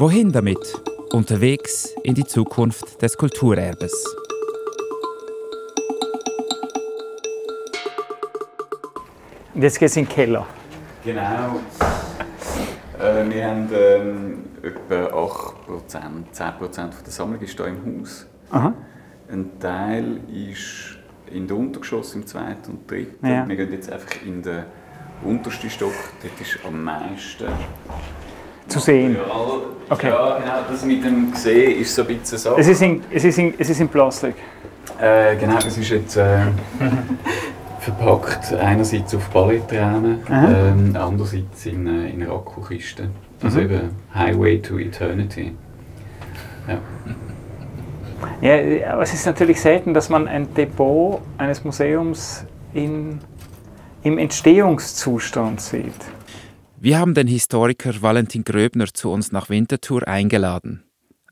Wohin damit? Unterwegs in die Zukunft des Kulturerbes. Und jetzt geht es in den Keller. Genau. Äh, wir haben ähm, etwa 8%, 10% von der Sammlung ist hier im Haus. Aha. Ein Teil ist in der Untergeschoss, im zweiten und dritten. Ja. Wir gehen jetzt einfach in den untersten Stock. Dort ist am meisten Zu sehen. Okay. Ja, genau. Das mit dem Sehen ist so ein bisschen so. Es ist in, es ist in, es ist in Plastik. Äh, genau, es ist jetzt äh, verpackt einerseits auf Aha. ähm, andererseits in, äh, in einer Akkukiste. Also Mhm. eben Highway to Eternity. Ja. Ja, aber es ist natürlich selten, dass man ein Depot eines Museums in, im Entstehungszustand sieht. Wir haben den Historiker Valentin Gröbner zu uns nach Winterthur eingeladen.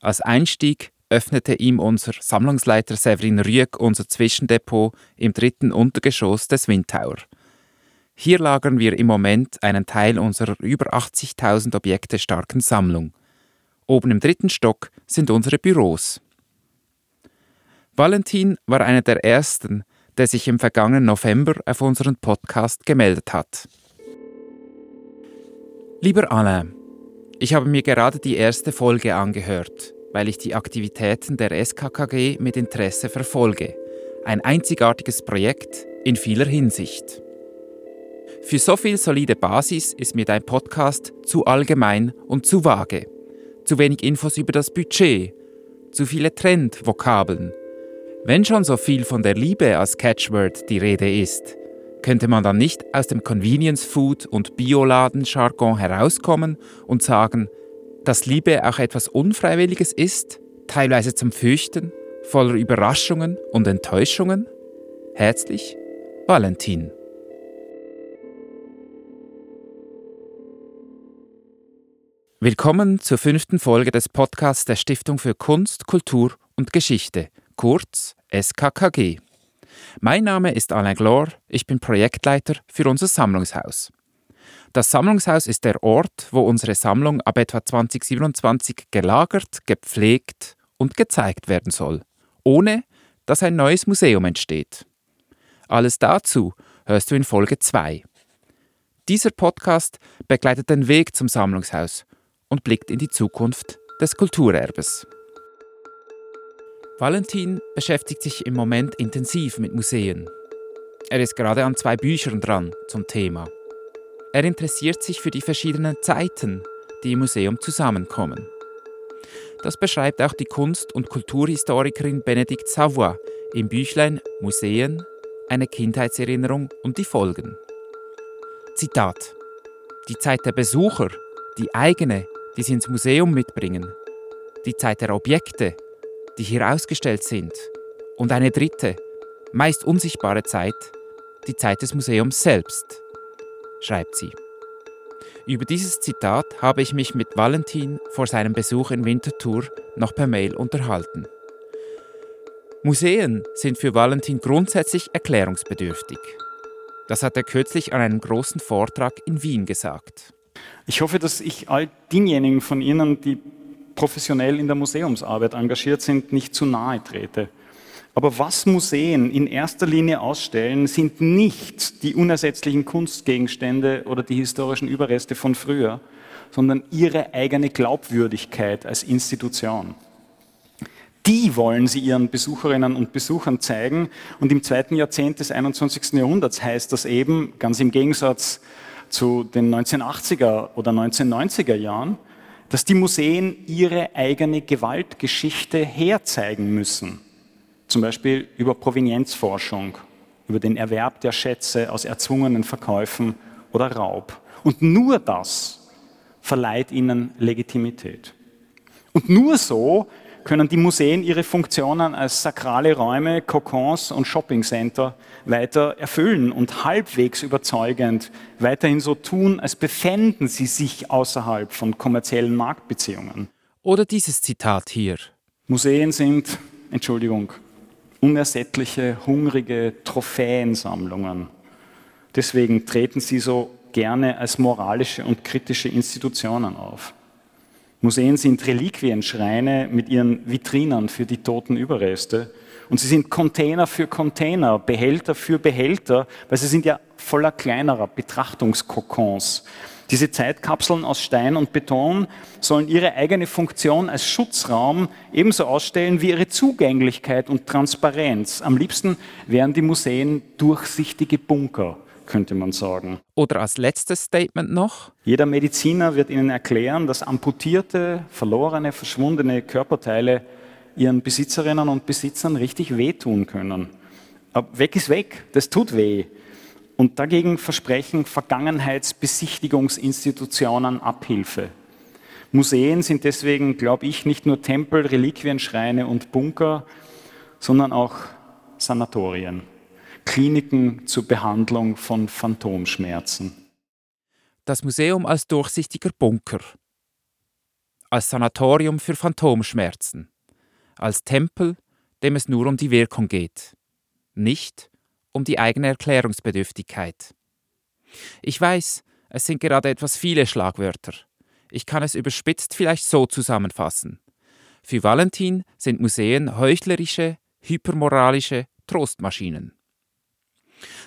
Als Einstieg öffnete ihm unser Sammlungsleiter Severin Rüegg unser Zwischendepot im dritten Untergeschoss des Windtower. Hier lagern wir im Moment einen Teil unserer über 80.000 Objekte starken Sammlung. Oben im dritten Stock sind unsere Büros. Valentin war einer der ersten, der sich im vergangenen November auf unseren Podcast gemeldet hat. Lieber Alain, ich habe mir gerade die erste Folge angehört, weil ich die Aktivitäten der SKKG mit Interesse verfolge. Ein einzigartiges Projekt in vieler Hinsicht. Für so viel solide Basis ist mir dein Podcast zu allgemein und zu vage. Zu wenig Infos über das Budget, zu viele Trendvokabeln. Wenn schon so viel von der Liebe als Catchword die Rede ist, könnte man dann nicht aus dem Convenience Food und Bioladen-Jargon herauskommen und sagen, dass Liebe auch etwas Unfreiwilliges ist, teilweise zum Fürchten, voller Überraschungen und Enttäuschungen? Herzlich, Valentin. Willkommen zur fünften Folge des Podcasts der Stiftung für Kunst, Kultur und Geschichte, kurz SKKG. Mein Name ist Alain Glor, ich bin Projektleiter für unser Sammlungshaus. Das Sammlungshaus ist der Ort, wo unsere Sammlung ab etwa 2027 gelagert, gepflegt und gezeigt werden soll, ohne dass ein neues Museum entsteht. Alles dazu hörst du in Folge 2. Dieser Podcast begleitet den Weg zum Sammlungshaus und blickt in die Zukunft des Kulturerbes. Valentin beschäftigt sich im Moment intensiv mit Museen. Er ist gerade an zwei Büchern dran zum Thema. Er interessiert sich für die verschiedenen Zeiten, die im Museum zusammenkommen. Das beschreibt auch die Kunst- und Kulturhistorikerin Benedikt Savoy im Büchlein Museen, eine Kindheitserinnerung und die Folgen. Zitat: Die Zeit der Besucher, die eigene, die sie ins Museum mitbringen, die Zeit der Objekte, die hier ausgestellt sind, und eine dritte, meist unsichtbare Zeit, die Zeit des Museums selbst, schreibt sie. Über dieses Zitat habe ich mich mit Valentin vor seinem Besuch in Winterthur noch per Mail unterhalten. Museen sind für Valentin grundsätzlich erklärungsbedürftig. Das hat er kürzlich an einem großen Vortrag in Wien gesagt. Ich hoffe, dass ich all denjenigen von Ihnen, die professionell in der Museumsarbeit engagiert sind, nicht zu nahe trete. Aber was Museen in erster Linie ausstellen, sind nicht die unersetzlichen Kunstgegenstände oder die historischen Überreste von früher, sondern ihre eigene Glaubwürdigkeit als Institution. Die wollen sie ihren Besucherinnen und Besuchern zeigen. Und im zweiten Jahrzehnt des 21. Jahrhunderts heißt das eben, ganz im Gegensatz zu den 1980er oder 1990er Jahren, dass die Museen ihre eigene Gewaltgeschichte herzeigen müssen. Zum Beispiel über Provenienzforschung, über den Erwerb der Schätze aus erzwungenen Verkäufen oder Raub. Und nur das verleiht ihnen Legitimität. Und nur so können die Museen ihre Funktionen als sakrale Räume, Kokons und Shoppingcenter weiter erfüllen und halbwegs überzeugend weiterhin so tun, als befänden sie sich außerhalb von kommerziellen Marktbeziehungen. Oder dieses Zitat hier. Museen sind, Entschuldigung, unersättliche, hungrige Trophäensammlungen. Deswegen treten sie so gerne als moralische und kritische Institutionen auf. Museen sind Reliquienschreine mit ihren Vitrinen für die toten Überreste. Und sie sind Container für Container, Behälter für Behälter, weil sie sind ja voller kleinerer Betrachtungskokons. Diese Zeitkapseln aus Stein und Beton sollen ihre eigene Funktion als Schutzraum ebenso ausstellen wie ihre Zugänglichkeit und Transparenz. Am liebsten wären die Museen durchsichtige Bunker könnte man sagen. Oder als letztes Statement noch? Jeder Mediziner wird Ihnen erklären, dass amputierte, verlorene, verschwundene Körperteile ihren Besitzerinnen und Besitzern richtig wehtun können. Aber weg ist weg, das tut weh. Und dagegen versprechen Vergangenheitsbesichtigungsinstitutionen Abhilfe. Museen sind deswegen, glaube ich, nicht nur Tempel, Reliquienschreine und Bunker, sondern auch Sanatorien. Kliniken zur Behandlung von Phantomschmerzen. Das Museum als durchsichtiger Bunker, als Sanatorium für Phantomschmerzen, als Tempel, dem es nur um die Wirkung geht, nicht um die eigene Erklärungsbedürftigkeit. Ich weiß, es sind gerade etwas viele Schlagwörter. Ich kann es überspitzt vielleicht so zusammenfassen. Für Valentin sind Museen heuchlerische, hypermoralische Trostmaschinen.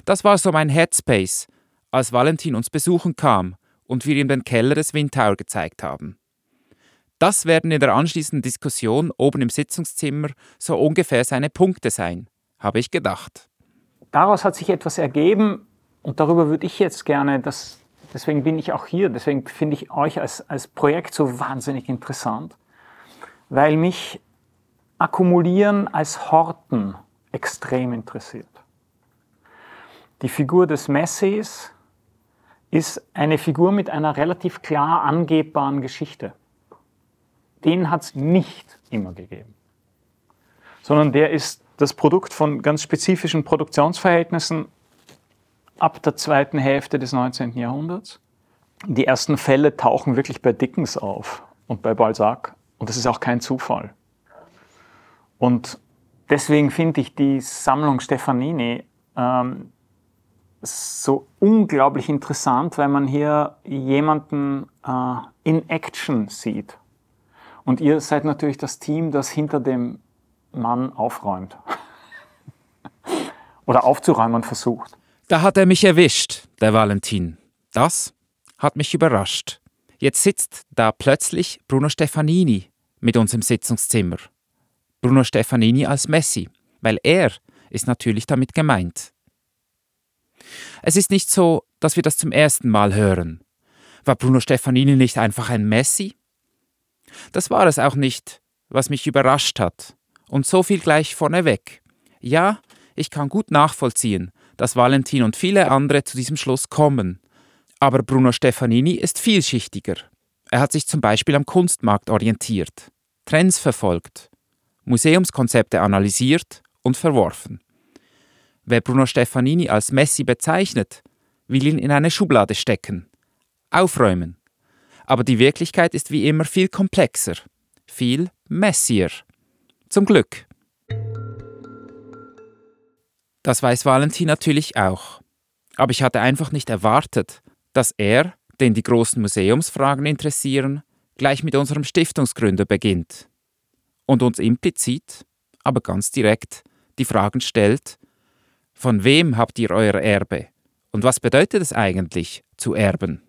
Das war so mein Headspace, als Valentin uns besuchen kam und wir ihm den Keller des Windtower gezeigt haben. Das werden in der anschließenden Diskussion oben im Sitzungszimmer so ungefähr seine Punkte sein, habe ich gedacht. Daraus hat sich etwas ergeben und darüber würde ich jetzt gerne, das, deswegen bin ich auch hier, deswegen finde ich euch als, als Projekt so wahnsinnig interessant, weil mich Akkumulieren als Horten extrem interessiert. Die Figur des Messis ist eine Figur mit einer relativ klar angebbaren Geschichte. Den hat es nicht immer gegeben, sondern der ist das Produkt von ganz spezifischen Produktionsverhältnissen ab der zweiten Hälfte des 19. Jahrhunderts. Die ersten Fälle tauchen wirklich bei Dickens auf und bei Balzac und das ist auch kein Zufall. Und deswegen finde ich die Sammlung Stefanini ähm, so unglaublich interessant, weil man hier jemanden äh, in Action sieht. Und ihr seid natürlich das Team, das hinter dem Mann aufräumt. Oder aufzuräumen versucht. Da hat er mich erwischt, der Valentin. Das hat mich überrascht. Jetzt sitzt da plötzlich Bruno Stefanini mit uns im Sitzungszimmer. Bruno Stefanini als Messi, weil er ist natürlich damit gemeint. Es ist nicht so, dass wir das zum ersten Mal hören. War Bruno Stefanini nicht einfach ein Messi? Das war es auch nicht, was mich überrascht hat. Und so viel gleich vorneweg. Ja, ich kann gut nachvollziehen, dass Valentin und viele andere zu diesem Schluss kommen. Aber Bruno Stefanini ist vielschichtiger. Er hat sich zum Beispiel am Kunstmarkt orientiert, Trends verfolgt, Museumskonzepte analysiert und verworfen. Wer Bruno Stefanini als Messi bezeichnet, will ihn in eine Schublade stecken, aufräumen. Aber die Wirklichkeit ist wie immer viel komplexer, viel messier. Zum Glück. Das weiß Valentin natürlich auch. Aber ich hatte einfach nicht erwartet, dass er, den die großen Museumsfragen interessieren, gleich mit unserem Stiftungsgründer beginnt und uns implizit, aber ganz direkt die Fragen stellt, von wem habt ihr euer Erbe? Und was bedeutet es eigentlich, zu erben?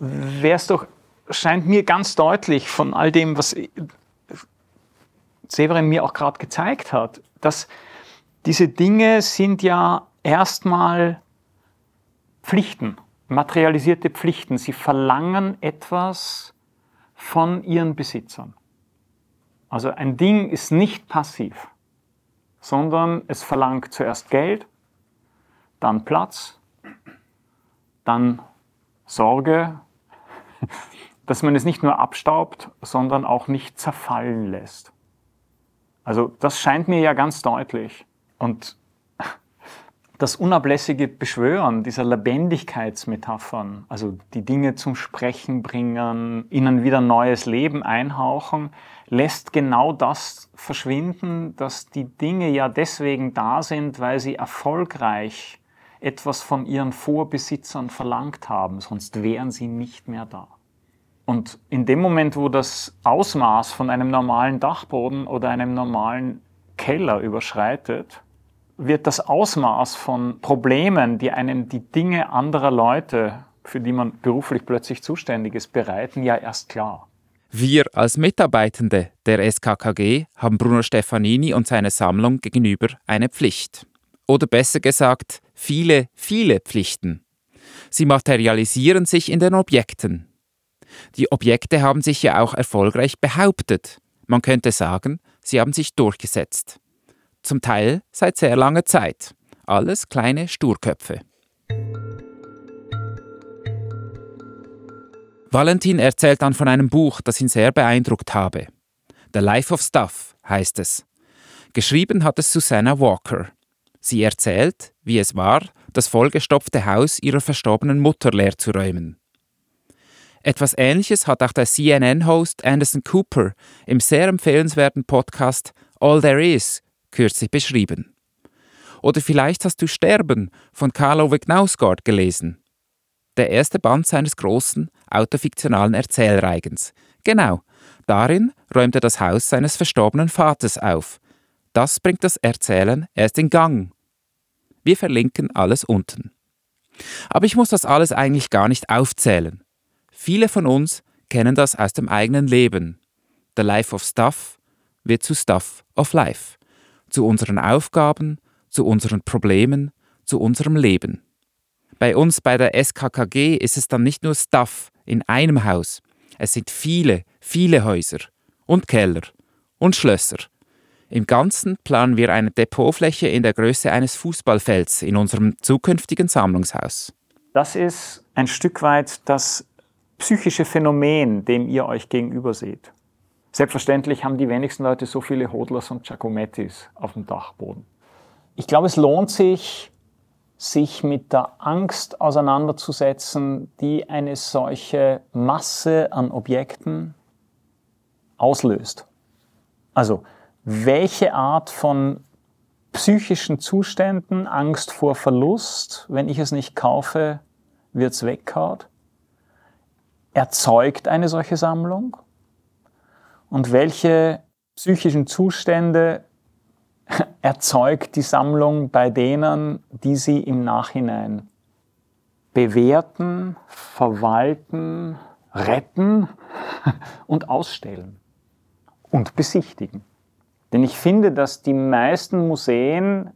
Wäre es doch, scheint mir ganz deutlich von all dem, was Severin mir auch gerade gezeigt hat, dass diese Dinge sind ja erstmal Pflichten, materialisierte Pflichten. Sie verlangen etwas von ihren Besitzern. Also ein Ding ist nicht passiv sondern es verlangt zuerst Geld, dann Platz, dann Sorge, dass man es nicht nur abstaubt, sondern auch nicht zerfallen lässt. Also das scheint mir ja ganz deutlich. Und das unablässige Beschwören dieser Lebendigkeitsmetaphern, also die Dinge zum Sprechen bringen, ihnen wieder neues Leben einhauchen, lässt genau das verschwinden, dass die Dinge ja deswegen da sind, weil sie erfolgreich etwas von ihren Vorbesitzern verlangt haben, sonst wären sie nicht mehr da. Und in dem Moment, wo das Ausmaß von einem normalen Dachboden oder einem normalen Keller überschreitet, wird das Ausmaß von Problemen, die einen die Dinge anderer Leute, für die man beruflich plötzlich zuständig ist, bereiten, ja erst klar. Wir als Mitarbeitende der SKKG haben Bruno Stefanini und seine Sammlung gegenüber eine Pflicht. Oder besser gesagt, viele, viele Pflichten. Sie materialisieren sich in den Objekten. Die Objekte haben sich ja auch erfolgreich behauptet. Man könnte sagen, sie haben sich durchgesetzt. Zum Teil seit sehr langer Zeit. Alles kleine Sturköpfe. Valentin erzählt dann von einem Buch, das ihn sehr beeindruckt habe. The Life of Stuff heißt es. Geschrieben hat es Susanna Walker. Sie erzählt, wie es war, das vollgestopfte Haus ihrer verstorbenen Mutter leer zu räumen. Etwas Ähnliches hat auch der CNN-Host Anderson Cooper im sehr empfehlenswerten Podcast All There Is kürzlich beschrieben. Oder vielleicht hast du Sterben von Karl Ove Knausgård gelesen. Der erste Band seines großen, autofiktionalen Erzählreigens. Genau, darin räumt er das Haus seines verstorbenen Vaters auf. Das bringt das Erzählen erst in Gang. Wir verlinken alles unten. Aber ich muss das alles eigentlich gar nicht aufzählen. Viele von uns kennen das aus dem eigenen Leben. The Life of Stuff wird zu Stuff of Life, zu unseren Aufgaben, zu unseren Problemen, zu unserem Leben. Bei uns bei der SKKG ist es dann nicht nur Stuff in einem Haus, es sind viele, viele Häuser und Keller und Schlösser. Im Ganzen planen wir eine Depotfläche in der Größe eines Fußballfelds in unserem zukünftigen Sammlungshaus. Das ist ein Stück weit das psychische Phänomen, dem ihr euch gegenüber seht. Selbstverständlich haben die wenigsten Leute so viele Hodlers und Giacomettis auf dem Dachboden. Ich glaube, es lohnt sich, sich mit der Angst auseinanderzusetzen, die eine solche Masse an Objekten auslöst. Also, welche Art von psychischen Zuständen, Angst vor Verlust, wenn ich es nicht kaufe, wird es weggehaut? erzeugt eine solche Sammlung und welche psychischen Zustände erzeugt die Sammlung bei denen, die sie im Nachhinein bewerten, verwalten, retten und ausstellen und besichtigen. Denn ich finde, dass die meisten Museen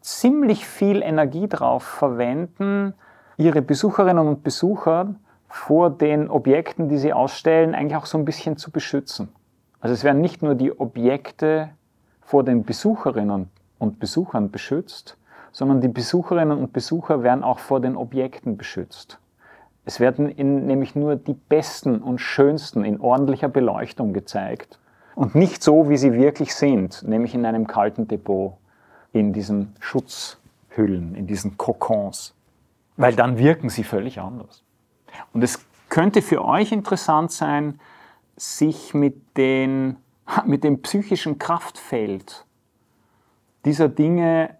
ziemlich viel Energie darauf verwenden, ihre Besucherinnen und Besucher vor den Objekten, die sie ausstellen, eigentlich auch so ein bisschen zu beschützen. Also es werden nicht nur die Objekte vor den Besucherinnen und Besuchern beschützt, sondern die Besucherinnen und Besucher werden auch vor den Objekten beschützt. Es werden in, nämlich nur die besten und schönsten in ordentlicher Beleuchtung gezeigt und nicht so, wie sie wirklich sind, nämlich in einem kalten Depot, in diesen Schutzhüllen, in diesen Kokons, weil dann wirken sie völlig anders. Und es könnte für euch interessant sein, sich mit, den, mit dem psychischen Kraftfeld dieser Dinge,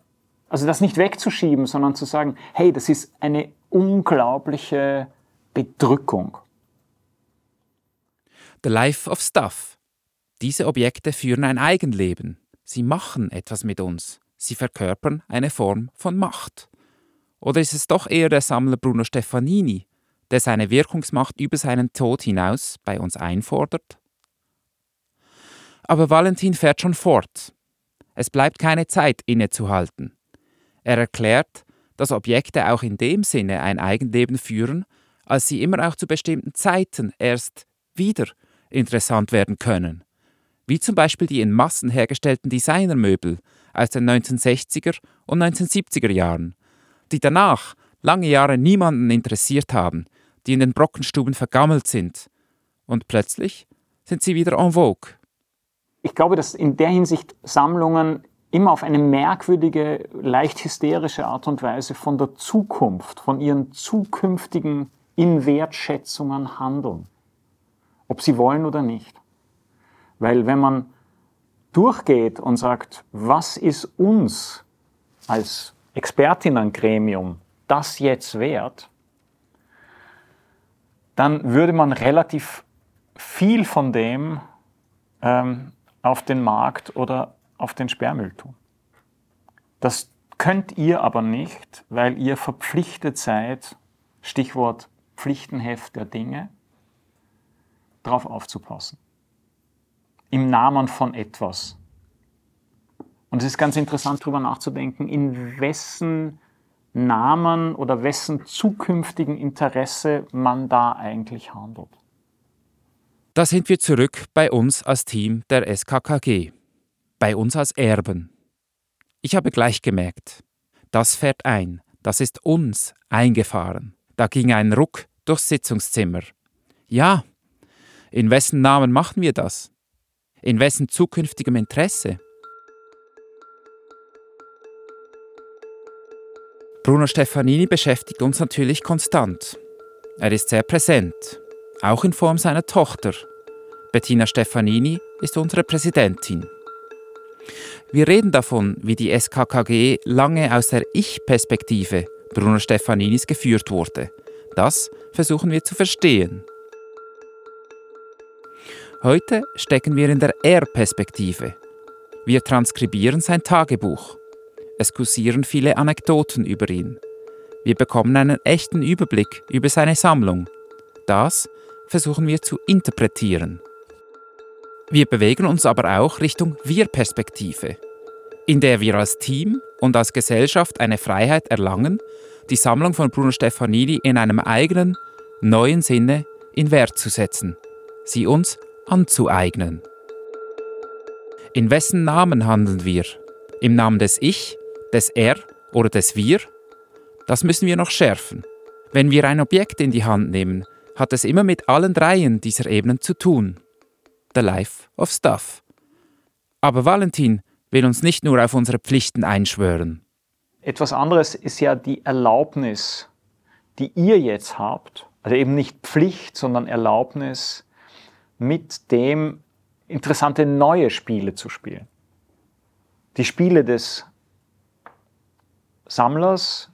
also das nicht wegzuschieben, sondern zu sagen, hey, das ist eine unglaubliche Bedrückung. The Life of Stuff. Diese Objekte führen ein Eigenleben. Sie machen etwas mit uns. Sie verkörpern eine Form von Macht. Oder ist es doch eher der Sammler Bruno Stefanini, der seine Wirkungsmacht über seinen Tod hinaus bei uns einfordert? Aber Valentin fährt schon fort. Es bleibt keine Zeit innezuhalten. Er erklärt, dass Objekte auch in dem Sinne ein Eigenleben führen, als sie immer auch zu bestimmten Zeiten erst wieder interessant werden können. Wie zum Beispiel die in Massen hergestellten Designermöbel aus den 1960er und 1970er Jahren, die danach lange Jahre niemanden interessiert haben, die in den Brockenstuben vergammelt sind. Und plötzlich sind sie wieder en vogue. Ich glaube, dass in der Hinsicht Sammlungen immer auf eine merkwürdige, leicht hysterische Art und Weise von der Zukunft, von ihren zukünftigen Inwertschätzungen handeln. Ob sie wollen oder nicht. Weil wenn man durchgeht und sagt, was ist uns als Expertinnengremium das jetzt wert, dann würde man relativ viel von dem ähm, auf den Markt oder auf den Sperrmüll tun. Das könnt ihr aber nicht, weil ihr verpflichtet seid, Stichwort Pflichtenheft der Dinge, darauf aufzupassen. Im Namen von etwas. Und es ist ganz interessant, darüber nachzudenken, in wessen Namen oder wessen zukünftigen Interesse man da eigentlich handelt. Da sind wir zurück bei uns als Team der SKKG, bei uns als Erben. Ich habe gleich gemerkt, das fährt ein, das ist uns eingefahren. Da ging ein Ruck durchs Sitzungszimmer. Ja, in wessen Namen machen wir das? In wessen zukünftigem Interesse? Bruno Stefanini beschäftigt uns natürlich konstant. Er ist sehr präsent, auch in Form seiner Tochter. Bettina Stefanini ist unsere Präsidentin. Wir reden davon, wie die SKKG lange aus der Ich-Perspektive Bruno Stefaninis geführt wurde. Das versuchen wir zu verstehen. Heute stecken wir in der Er-Perspektive. Wir transkribieren sein Tagebuch. Es kursieren viele Anekdoten über ihn. Wir bekommen einen echten Überblick über seine Sammlung. Das versuchen wir zu interpretieren. Wir bewegen uns aber auch Richtung Wir-Perspektive, in der wir als Team und als Gesellschaft eine Freiheit erlangen, die Sammlung von Bruno Stefanini in einem eigenen, neuen Sinne in Wert zu setzen, sie uns anzueignen. In wessen Namen handeln wir? Im Namen des Ich des Er oder des Wir? Das müssen wir noch schärfen. Wenn wir ein Objekt in die Hand nehmen, hat es immer mit allen dreien dieser Ebenen zu tun. The Life of Stuff. Aber Valentin will uns nicht nur auf unsere Pflichten einschwören. Etwas anderes ist ja die Erlaubnis, die ihr jetzt habt, also eben nicht Pflicht, sondern Erlaubnis, mit dem interessante neue Spiele zu spielen. Die Spiele des Sammlers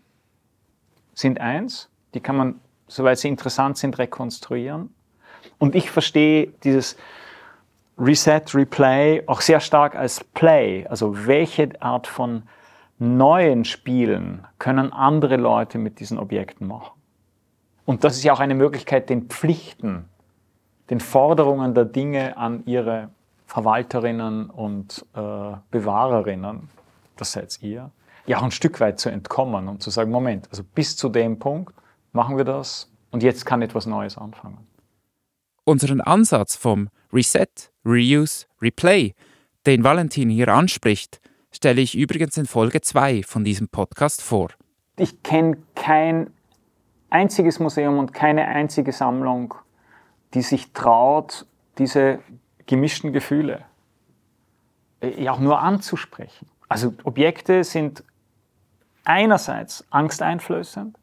sind eins, die kann man, soweit sie interessant sind, rekonstruieren. Und ich verstehe dieses Reset, Replay auch sehr stark als Play. Also welche Art von neuen Spielen können andere Leute mit diesen Objekten machen? Und das ist ja auch eine Möglichkeit, den Pflichten, den Forderungen der Dinge an ihre Verwalterinnen und äh, Bewahrerinnen, das seid ihr, ja auch ein Stück weit zu entkommen und zu sagen, Moment, also bis zu dem Punkt machen wir das und jetzt kann etwas Neues anfangen. Unseren Ansatz vom Reset, Reuse, Replay, den Valentin hier anspricht, stelle ich übrigens in Folge 2 von diesem Podcast vor. Ich kenne kein einziges Museum und keine einzige Sammlung, die sich traut, diese gemischten Gefühle äh, ja auch nur anzusprechen. Also Objekte sind einerseits angsteinflößend,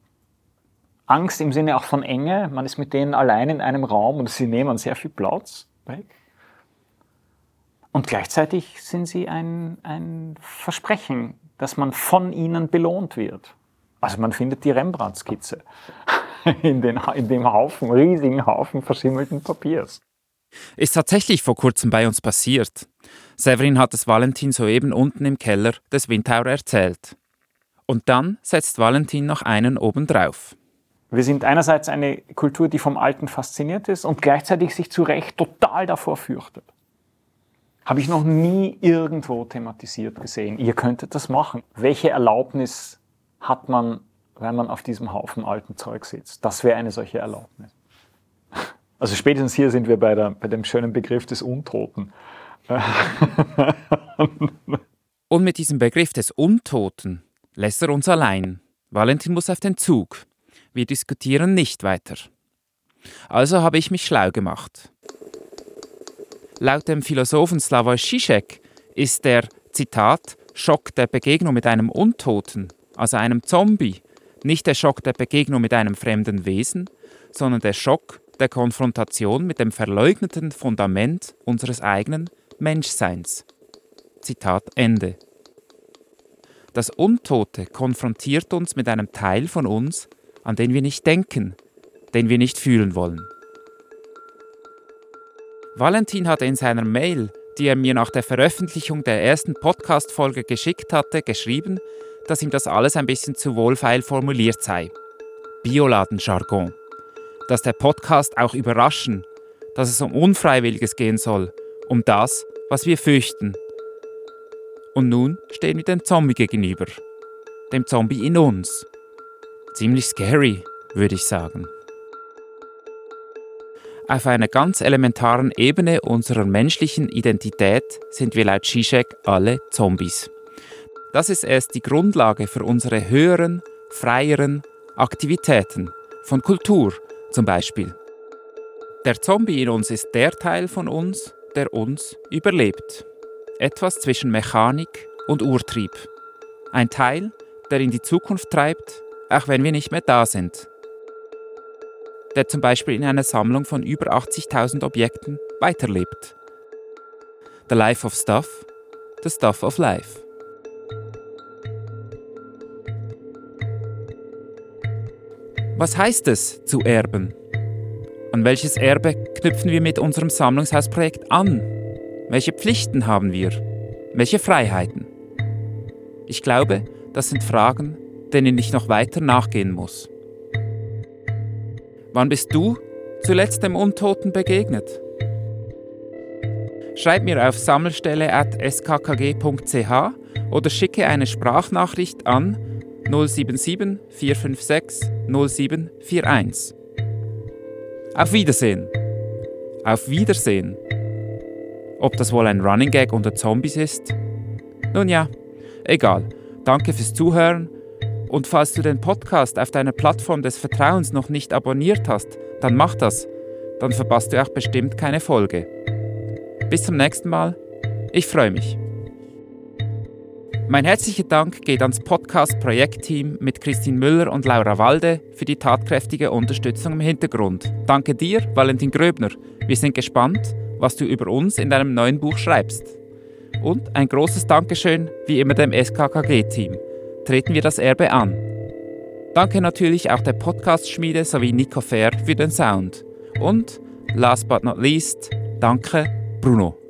Angst im Sinne auch von Enge, man ist mit denen allein in einem Raum und sie nehmen sehr viel Platz weg. Und gleichzeitig sind sie ein, ein Versprechen, dass man von ihnen belohnt wird. Also man findet die Rembrandt-Skizze in, in dem Haufen, riesigen Haufen verschimmelten Papiers. Ist tatsächlich vor kurzem bei uns passiert. Severin hat es Valentin soeben unten im Keller des Windhauer erzählt. Und dann setzt Valentin noch einen obendrauf. Wir sind einerseits eine Kultur, die vom Alten fasziniert ist und gleichzeitig sich zu Recht total davor fürchtet. Habe ich noch nie irgendwo thematisiert gesehen. Ihr könntet das machen. Welche Erlaubnis hat man, wenn man auf diesem Haufen alten Zeug sitzt? Das wäre eine solche Erlaubnis. Also spätestens hier sind wir bei, der, bei dem schönen Begriff des Untoten. Und mit diesem Begriff des Untoten lässt er uns allein. Valentin muss auf den Zug. Wir diskutieren nicht weiter. Also habe ich mich schlau gemacht. Laut dem Philosophen Slavoj Žižek ist der, Zitat, Schock der Begegnung mit einem Untoten, also einem Zombie, nicht der Schock der Begegnung mit einem fremden Wesen, sondern der Schock der Konfrontation mit dem verleugneten Fundament unseres eigenen Menschseins. Zitat Ende. Das Untote konfrontiert uns mit einem Teil von uns, an den wir nicht denken, den wir nicht fühlen wollen. Valentin hatte in seiner Mail, die er mir nach der Veröffentlichung der ersten Podcast-Folge geschickt hatte, geschrieben, dass ihm das alles ein bisschen zu wohlfeil formuliert sei. Bioladen-Jargon. Dass der Podcast auch überraschen, dass es um Unfreiwilliges gehen soll, um das, was wir fürchten. Und nun stehen wir dem Zombie gegenüber. Dem Zombie in uns. Ziemlich scary, würde ich sagen. Auf einer ganz elementaren Ebene unserer menschlichen Identität sind wir laut Zizek alle Zombies. Das ist erst die Grundlage für unsere höheren, freieren Aktivitäten, von Kultur zum Beispiel. Der Zombie in uns ist der Teil von uns, der uns überlebt. Etwas zwischen Mechanik und Urtrieb. Ein Teil, der in die Zukunft treibt, auch wenn wir nicht mehr da sind der zum Beispiel in einer Sammlung von über 80.000 Objekten weiterlebt. The Life of Stuff, The Stuff of Life. Was heißt es, zu erben? An welches Erbe knüpfen wir mit unserem Sammlungshausprojekt an? Welche Pflichten haben wir? Welche Freiheiten? Ich glaube, das sind Fragen, denen ich noch weiter nachgehen muss. Wann bist du zuletzt dem Untoten begegnet? Schreib mir auf sammelstelle.skkg.ch oder schicke eine Sprachnachricht an 077 456 0741. Auf Wiedersehen. Auf Wiedersehen. Ob das wohl ein Running Gag unter Zombies ist? Nun ja, egal. Danke fürs Zuhören und falls du den Podcast auf deiner Plattform des Vertrauens noch nicht abonniert hast, dann mach das. Dann verpasst du auch bestimmt keine Folge. Bis zum nächsten Mal. Ich freue mich. Mein herzlicher Dank geht ans Podcast-Projektteam mit Christine Müller und Laura Walde für die tatkräftige Unterstützung im Hintergrund. Danke dir, Valentin Gröbner. Wir sind gespannt, was du über uns in deinem neuen Buch schreibst. Und ein großes Dankeschön wie immer dem SKKG-Team treten wir das Erbe an. Danke natürlich auch der Podcast-Schmiede sowie Nico Fair für den Sound. Und, last but not least, danke Bruno.